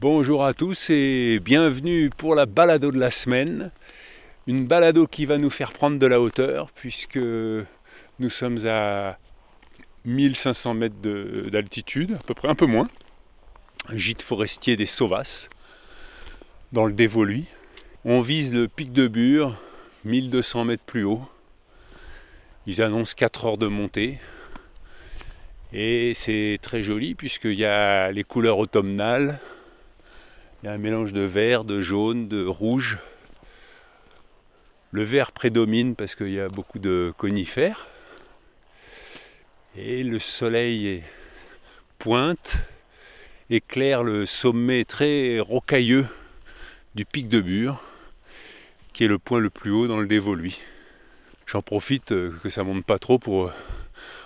Bonjour à tous et bienvenue pour la balado de la semaine. Une balado qui va nous faire prendre de la hauteur puisque nous sommes à 1500 mètres de- d'altitude, à peu près un peu moins. Gîte forestier des Sauvasses, dans le Dévoluy. On vise le pic de Bure, 1200 mètres plus haut. Ils annoncent 4 heures de montée. Et c'est très joli puisqu'il y a les couleurs automnales. Il y a un mélange de vert, de jaune, de rouge. Le vert prédomine parce qu'il y a beaucoup de conifères. Et le soleil pointe, éclaire le sommet très rocailleux du pic de Bure, qui est le point le plus haut dans le Dévoluy. J'en profite euh, que ça monte pas trop pour euh,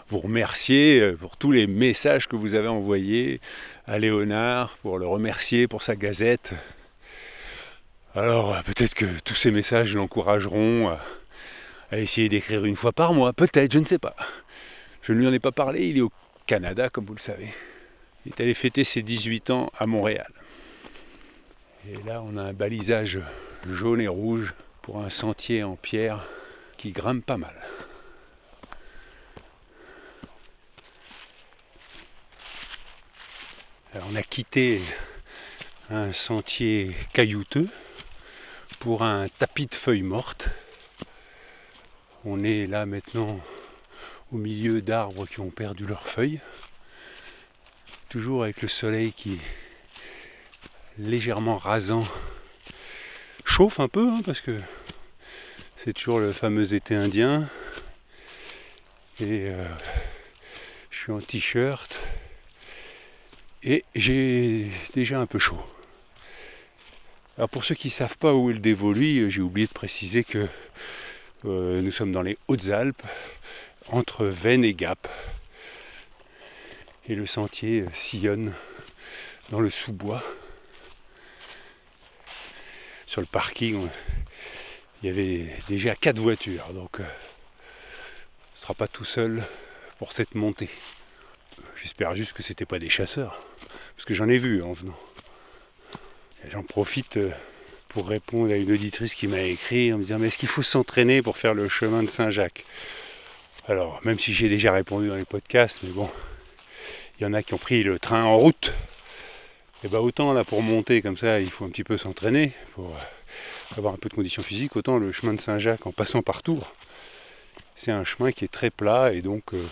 vous remercier euh, pour tous les messages que vous avez envoyés à Léonard, pour le remercier pour sa gazette. Alors euh, peut-être que tous ces messages l'encourageront à, à essayer d'écrire une fois par mois, peut-être, je ne sais pas. Je ne lui en ai pas parlé, il est au Canada comme vous le savez. Il est allé fêter ses 18 ans à Montréal. Et là on a un balisage jaune et rouge pour un sentier en pierre qui grimpe pas mal. On a quitté un sentier caillouteux pour un tapis de feuilles mortes. On est là maintenant au milieu d'arbres qui ont perdu leurs feuilles. Toujours avec le soleil qui légèrement rasant. Chauffe un peu hein, parce que c'est toujours le fameux été indien. Et euh, je suis en t-shirt et j'ai déjà un peu chaud. Alors pour ceux qui ne savent pas où est le Dévoluy, j'ai oublié de préciser que euh, nous sommes dans les Hautes-Alpes, entre Vennes et Gap. Et le sentier sillonne dans le sous-bois. Sur le parking, il y avait déjà quatre voitures, donc euh, on ne sera pas tout seul pour cette montée. J'espère juste que c'était pas des chasseurs, parce que j'en ai vu en venant. J'en profite euh, pour répondre à une auditrice qui m'a écrit en me disant mais est-ce qu'il faut s'entraîner pour faire le chemin de Saint-Jacques? Alors même si j'ai déjà répondu dans les podcasts, mais bon, il y en a qui ont pris le train en route. Et bien autant là pour monter comme ça, il faut un petit peu s'entraîner pour euh, avoir un peu de condition physique, autant le chemin de Saint-Jacques en passant par Tours, c'est un chemin qui est très plat et donc euh,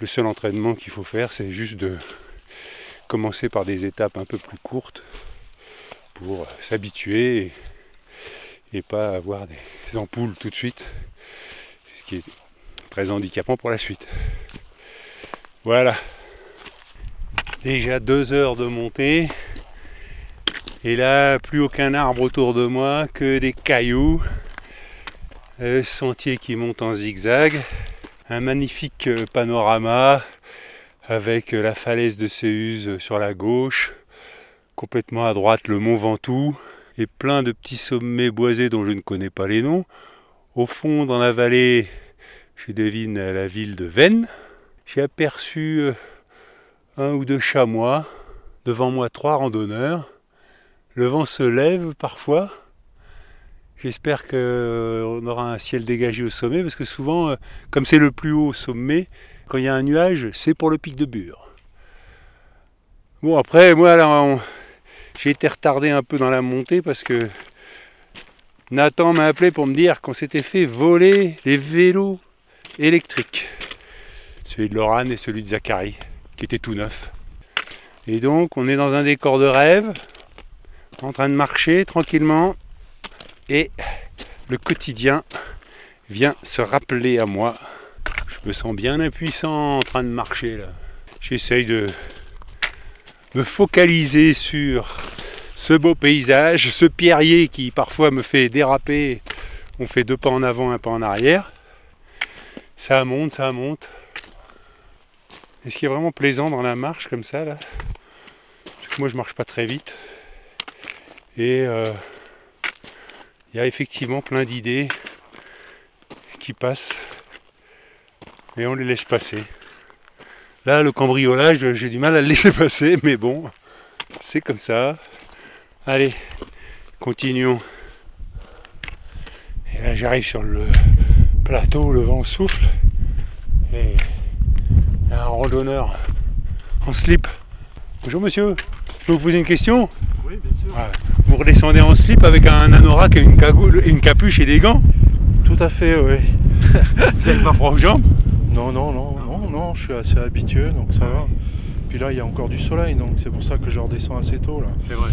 le seul entraînement qu'il faut faire, c'est juste de commencer par des étapes un peu plus courtes pour s'habituer et, pas avoir des ampoules tout de suite, ce qui est très handicapant pour la suite. Voilà. Déjà deux heures de montée. Et là, plus aucun arbre autour de moi, que des cailloux. Le sentier qui monte en zigzag un magnifique euh, panorama avec euh, la falaise de Céuse sur la gauche, complètement à droite le mont Ventoux et plein de petits sommets boisés dont je ne connais pas les noms. Au fond, dans la vallée, je devine la ville de Vennes. J'ai aperçu euh, un ou deux chamois, devant moi trois randonneurs. Le vent se lève parfois. J'espère qu'on aura un ciel dégagé au sommet, parce que souvent, euh, comme c'est le plus haut sommet, quand il y a un nuage, c'est pour le pic de Bure. Bon, après, moi, j'ai été retardé un peu dans la montée parce que Nathan m'a appelé pour me dire qu'on s'était fait voler les vélos électriques. Celui de Lorane et celui de Zachary, qui étaient tout neufs. Et donc, on est dans un décor de rêve, en train de marcher tranquillement, et le quotidien vient se rappeler à moi. Je me sens bien impuissant en train de marcher là. J'essaye de me focaliser sur ce beau paysage, ce pierrier qui parfois me fait déraper. On fait deux pas en avant, un pas en arrière. Ça monte, ça monte. Et ce qui est vraiment plaisant dans la marche comme ça, là, c'est que moi je marche pas très vite. Et euh, il y a effectivement plein d'idées qui passent et on les laisse passer. Là, le cambriolage, j'ai du mal à le laisser passer, mais bon, c'est comme ça. Allez, continuons. Et là, j'arrive sur le plateau, le vent souffle. Et il y a un randonneur en slip. Bonjour monsieur, je peux vous poser une question Oui, bien sûr. Vous redescendez en slip avec un anorak et une cagoule, et une capuche et des gants Tout à fait, oui. Vous n'avez pas froid aux jambes Non, non, non, non, non, je suis assez habitué, donc ça va. Puis là, il y a encore du soleil, donc c'est pour ça que je redescends assez tôt, là. C'est vrai.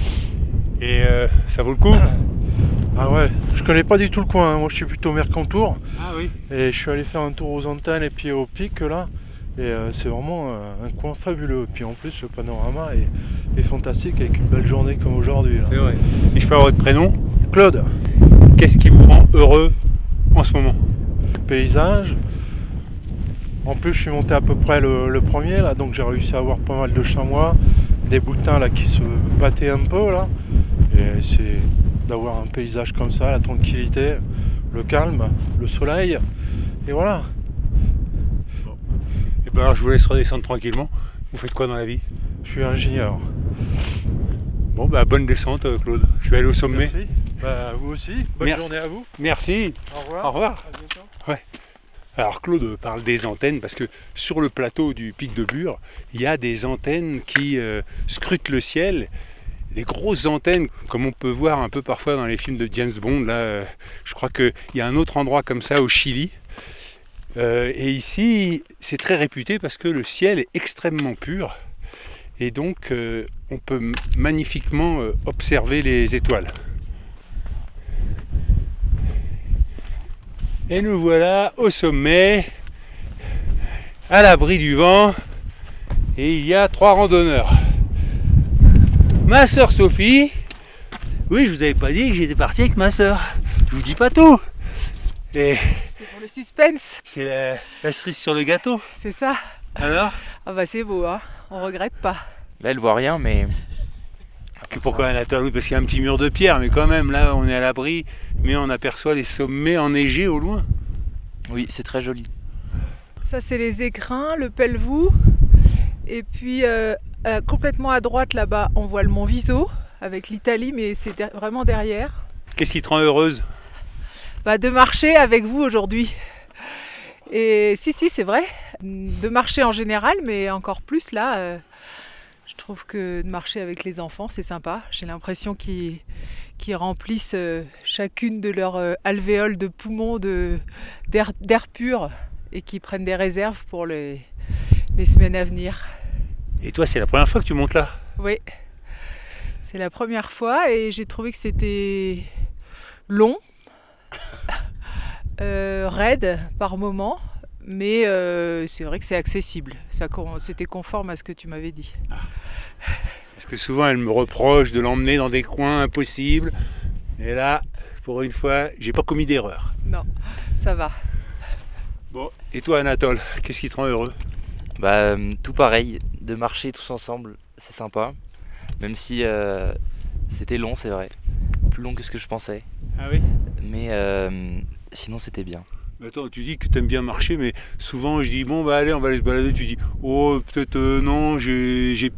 Et euh, ça vaut le coup? Ah ouais, je connais pas du tout le coin, hein. moi je suis plutôt Mercantour, Ah oui. et je suis allé faire un tour aux antennes et puis au pic, là. Et euh, c'est vraiment un, un coin fabuleux. Puis en plus, le panorama est, est fantastique avec une belle journée comme aujourd'hui. là. C'est vrai. Et je peux avoir votre prénom? Claude, Qu'est-ce qui vous rend heureux en ce moment? Paysage. En plus, je suis monté à peu près le, le premier là, donc j'ai réussi à avoir pas mal de chamois, des boutins là qui se battaient un peu là. Et c'est d'avoir un paysage comme ça, la tranquillité, le calme, le soleil. Et voilà. Et ben alors je vous laisse redescendre tranquillement. Vous faites quoi dans la vie? Je suis ingénieur. Bon bah bonne descente euh, Claude. Je vais aller au sommet. Merci. Bah, vous aussi. Bonne Merci. journée à vous. Merci. Au revoir. Au revoir. À bientôt. Alors Claude parle des antennes parce que sur le plateau du pic de Bure, il y a des antennes qui euh, scrutent le ciel. Des grosses antennes, comme on peut voir un peu parfois dans les films de James Bond. Là, euh, je crois qu'il y a un autre endroit comme ça au Chili. Euh, et ici, c'est très réputé parce que le ciel est extrêmement pur. Et donc, on peut magnifiquement observer les étoiles. Et nous voilà au sommet, à l'abri du vent, et il y a trois randonneurs. Ma sœur Sophie, oui, je vous avais pas dit que j'étais parti avec ma sœur. Je vous dis pas tout. Et C'est pour le suspense, c'est la, la cerise sur le gâteau. c'est ça Alors? Ah bah c'est beau, hein on regrette pas. Là, elle voit rien, mais Pourquoi Anatole Oui, parce qu'il y a un petit mur de pierre, mais quand même, là, on est à l'abri, mais on aperçoit les sommets enneigés au loin. oui, c'est très joli. Ça c'est les écrins, le Pelvoux, et puis euh, euh, complètement à droite là-bas on voit le mont Viso avec l'Italie, mais c'est der- vraiment derrière. Qu'est-ce qui te rend heureuse? Bah, de marcher avec vous aujourd'hui. Et si, si, c'est vrai. De marcher en général, mais encore plus là. euh, je trouve que de marcher avec les enfants, c'est sympa. J'ai l'impression qu'ils remplissent euh, chacune de leurs euh, alvéoles de poumons d'air pur et qui prennent des réserves pour les, les semaines à venir. Et toi, c'est la première fois que tu montes là? Oui, c'est la première fois et j'ai trouvé que c'était long, euh, raide par moment, mais euh, c'est vrai que c'est accessible. C'était conforme à ce que tu m'avais dit. Parce que souvent, elle me reproche de l'emmener dans des coins impossibles. Et là, pour une fois, j'ai pas commis d'erreur. Non, ça va. Bon, et toi, Anatole, qu'est-ce qui te rend heureux? Bah, euh, tout pareil, de marcher tous ensemble, c'est sympa. Même si euh, c'était long, c'est vrai. Plus long que ce que je pensais. Ah oui? Mais euh, sinon, c'était bien. Attends, tu dis que tu aimes bien marcher, mais souvent je dis bon bah allez on va aller se balader, tu dis oh peut-être euh, non, j'ai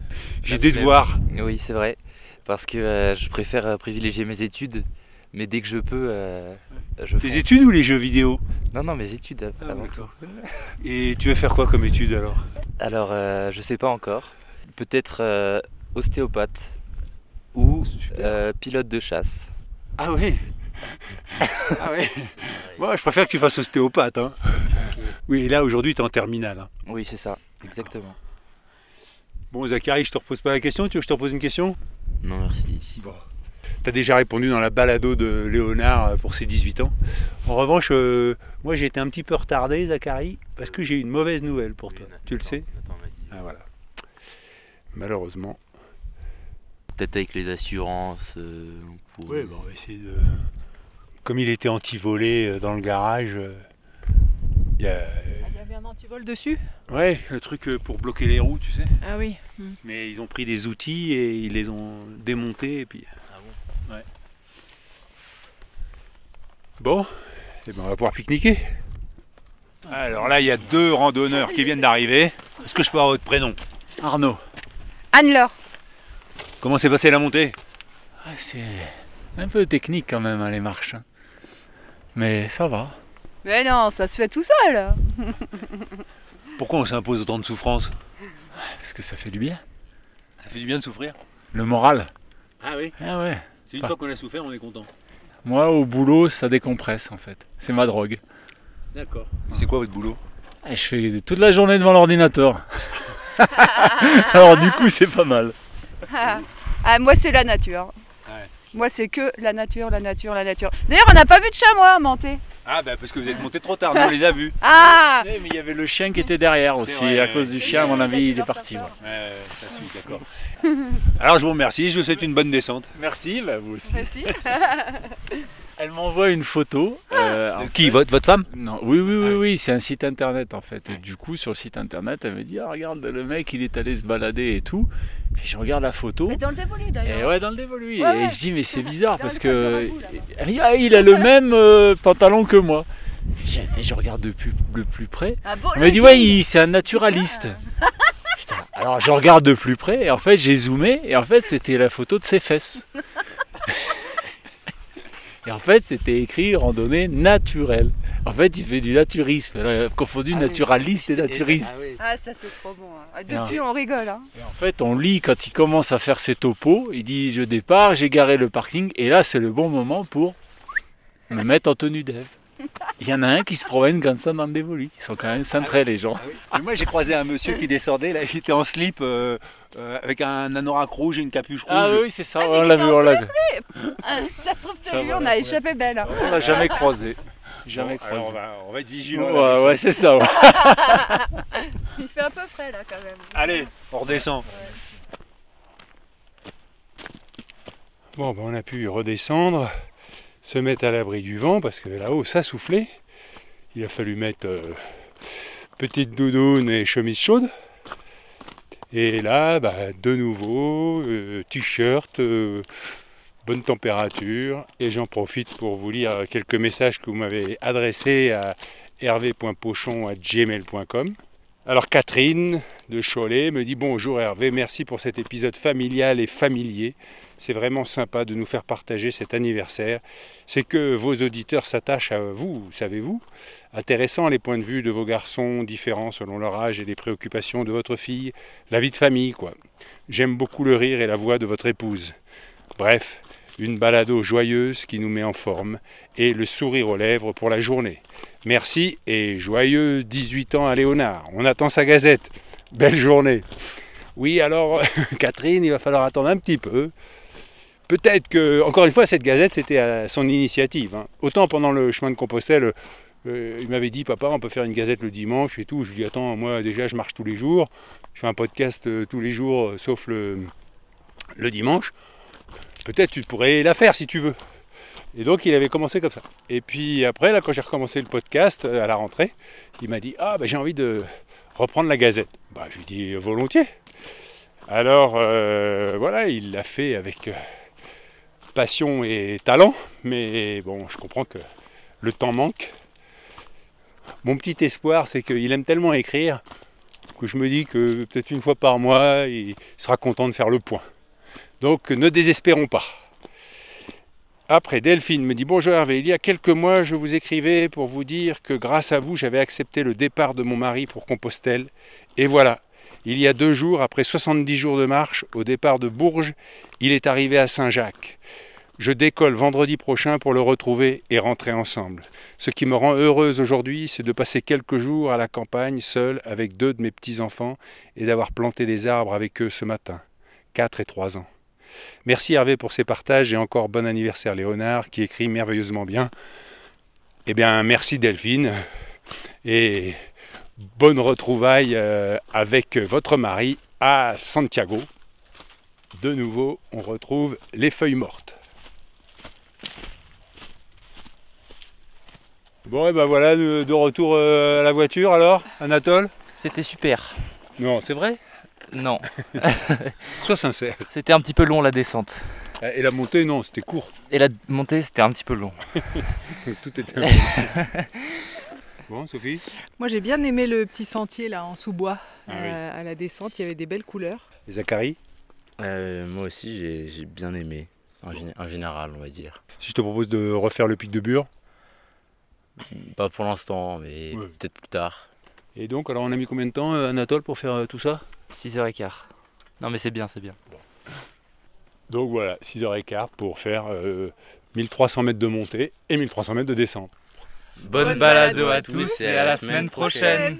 La des devoirs. Oui, c'est vrai. Parce que euh, je préfère euh, privilégier mes études. Mais dès que je peux, je Les études ou les jeux vidéo? Non, non, mes études Ah, avant tout. Et tu veux faire quoi comme études alors? Alors, je sais pas encore. Peut-être ostéopathe ou pilote de chasse. Ah oui Ah oui Moi je préfère que tu fasses ostéopathe. Hein. Oui, et là aujourd'hui tu es en terminale. hein. Oui, c'est ça, exactement. Bon Zachary, je te repose pas la question, tu veux que je te repose une question? Non, merci. Bon. Tu as déjà répondu dans la balado de Léonard euh, pour ses 18 ans. En revanche, euh, moi j'ai été un petit peu retardé, Zachary, parce que j'ai une mauvaise nouvelle pour toi. Tu le sais? Ah voilà. Malheureusement, peut-être avec les assurances. euh, on pourrait- Oui, bon, on va essayer de. Comme il était anti-volé euh, dans le garage, euh, il y a. Il y avait un antivol dessus Ouais, le truc euh, pour bloquer les roues, tu sais. Ah oui. Mais ils ont pris des outils et ils les ont démontés et puis. Ah bon Ouais. Bon, eh ben on va pouvoir pique-niquer. Alors là, il y a deux randonneurs qui viennent d'arriver. Est-ce que je peux avoir votre prénom? Arnaud. Anne-Laure. Comment s'est passée la montée? Ah, c'est un peu technique quand même, hein, les marches. Mais ça va. Mais non, ça se fait tout seul. Pourquoi on s'impose autant de souffrance Parce que ça fait du bien. Ça fait du bien de souffrir Le moral. Ah oui Ah ouais. C'est une Pas- fois qu'on a souffert, on est content. Moi, au boulot, ça décompresse en fait. C'est ma drogue. D'accord. C'est quoi votre boulot Et je fais toute la journée devant l'ordinateur. Alors du coup, c'est pas mal. Ah, moi, c'est la nature. Moi, c'est que la nature, la nature, la nature. D'ailleurs, on n'a pas vu de chamois à monter. Ah bah parce que vous êtes monté trop tard, nous on les a vus. Ah mais il y avait le chien qui était derrière aussi. vrai, à ouais. cause du chien, à mon avis, il est parti. Ouais, ça suit, d'accord. Alors je vous remercie, je vous souhaite une bonne descente. Merci, bah, vous aussi. Merci. Elle m'envoie une photo. En Qui votre, votre femme Non, oui, oui, oui, oui, c'est un site internet en fait. Et du coup, sur le site internet, elle me dit Ah, regarde, le mec, il est allé se balader et tout. Puis je regarde la photo. Mais dans le dévolu, Et d'ailleurs. ouais, dans le dévolu. Ouais, et ouais. je dis Mais c'est bizarre parce que. Ah, il a le même euh, pantalon que moi. Je, je regarde de plus, de plus près. Ah bon, me dit Ouais, c'est un naturaliste. Putain, alors je regarde de plus près et en fait j'ai zoomé et en fait c'était la photo de ses fesses. Et en fait c'était écrit randonnée naturelle. En fait il fait du naturisme, confondu naturaliste et naturiste. Ah, ça, c'est trop bon. hein. Ah. Depuis, on rigole. Hein. Et en fait on lit quand il commence à faire ses topos, il dit je départ, j'ai garé le parking et là c'est le bon moment pour me mettre en tenue d'Ève. Il y en a un qui se promène comme ça dans le dévolu. Ils sont quand même cintrés les gens. Moi j'ai croisé un monsieur qui descendait, là, il était en slip euh, euh, avec un anorak rouge et une capuche rouge. Ah oui c'est ça, Ah, on l'a vu, on l'a Ah, ça se trouve, c'est lui, va, on a échappé belle. hein. On l'a jamais croisé. Jamais Bon, alors, croisé. on, va, on va être vigilant. Ouais, ouais, c'est ça. ouais. Il fait un peu frais, là, quand même. Allez, on redescend. Bon, ben, on a pu redescendre, se mettre à l'abri du vent parce que là-haut ça soufflait. Il a fallu mettre euh, petite doudoune et chemise chaude. Et là, bah, de nouveau, euh, t-shirt, euh, bonne température. Et j'en profite pour vous lire quelques messages que vous m'avez adressés à hervé.pochon.gmail.com. Alors Catherine de Cholet me dit bonjour Hervé, merci pour cet épisode familial et familier. C'est vraiment sympa de nous faire partager cet anniversaire. C'est que vos auditeurs s'attachent à vous, savez-vous Intéressant les points de vue de vos garçons différents selon leur âge et les préoccupations de votre fille. La vie de famille, quoi. J'aime beaucoup le rire et la voix de votre épouse. Bref, une balado joyeuse qui nous met en forme et le sourire aux lèvres pour la journée. Merci et joyeux 18 ans à Léonard. On attend sa gazette. Belle journée. Oui, alors, Catherine, il va falloir attendre un petit peu. Peut-être que, encore une fois, cette gazette, c'était à son initiative. hein. Autant pendant le chemin de Compostelle, euh, il m'avait dit, papa, on peut faire une gazette le dimanche et tout. Je lui dis, attends, moi, déjà, je marche tous les jours. Je fais un podcast euh, tous les jours, euh, sauf le, dimanche. Peut-être tu pourrais la faire si tu veux. Et donc il avait commencé comme ça. Et puis après, là, quand j'ai recommencé le podcast à la rentrée, il m'a dit Ah, ben, j'ai envie de reprendre la gazette. Bah, je lui dis volontiers. Alors euh, voilà, il l'a fait avec euh, passion et talent, mais bon, je comprends que le temps manque. Mon petit espoir, c'est qu'il aime tellement écrire que je me dis que peut-être une fois par mois, il sera content de faire le point. Donc ne désespérons pas. Après, Delphine me dit Bonjour Hervé, il y a quelques mois, je vous écrivais pour vous dire que grâce à vous, j'avais accepté le départ de mon mari pour Compostelle. Et voilà, il y a deux jours, après 70 jours de marche, au départ de Bourges, il est arrivé à Saint-Jacques. Je décolle vendredi prochain pour le retrouver et rentrer ensemble. Ce qui me rend heureuse aujourd'hui, c'est de passer quelques jours à la campagne, seul, avec deux de mes petits-enfants, et d'avoir planté des arbres avec eux ce matin. 4 et 3 ans. Merci Hervé pour ces partages et encore bon anniversaire Léonard qui écrit merveilleusement bien. Eh bien merci Delphine et bonne retrouvaille euh, avec votre mari à Santiago. de nouveau, on retrouve les feuilles mortes. Bon, et ben voilà, de, de retour euh, à la voiture alors, Anatole? C'était super. Non, c'est vrai? Non, Sois sincère. c'était un petit peu long la descente. Et la montée, non, c'était court. Et la montée, c'était un petit peu long. Tout était un peu- Bon, Sophie Moi j'ai bien aimé le petit sentier là en sous-bois. Ah Euh, à la descente, il y avait des belles couleurs. Et Zachary Euh, moi aussi, j'ai bien aimé, en, gé- en général, on va dire. Si je te propose de refaire le pic de Bure Pas pour l'instant, mais Ouais. peut-être plus tard. Et donc, alors on a mis combien de temps, euh, Anatole, pour faire tout ça? 6h15. Non mais c'est bien, c'est bien. Donc voilà, 6h15 pour faire euh, 1300 mètres de montée et 1300 mètres de descente. Bonne, Bonne balade à à tous tous et à la semaine prochaine.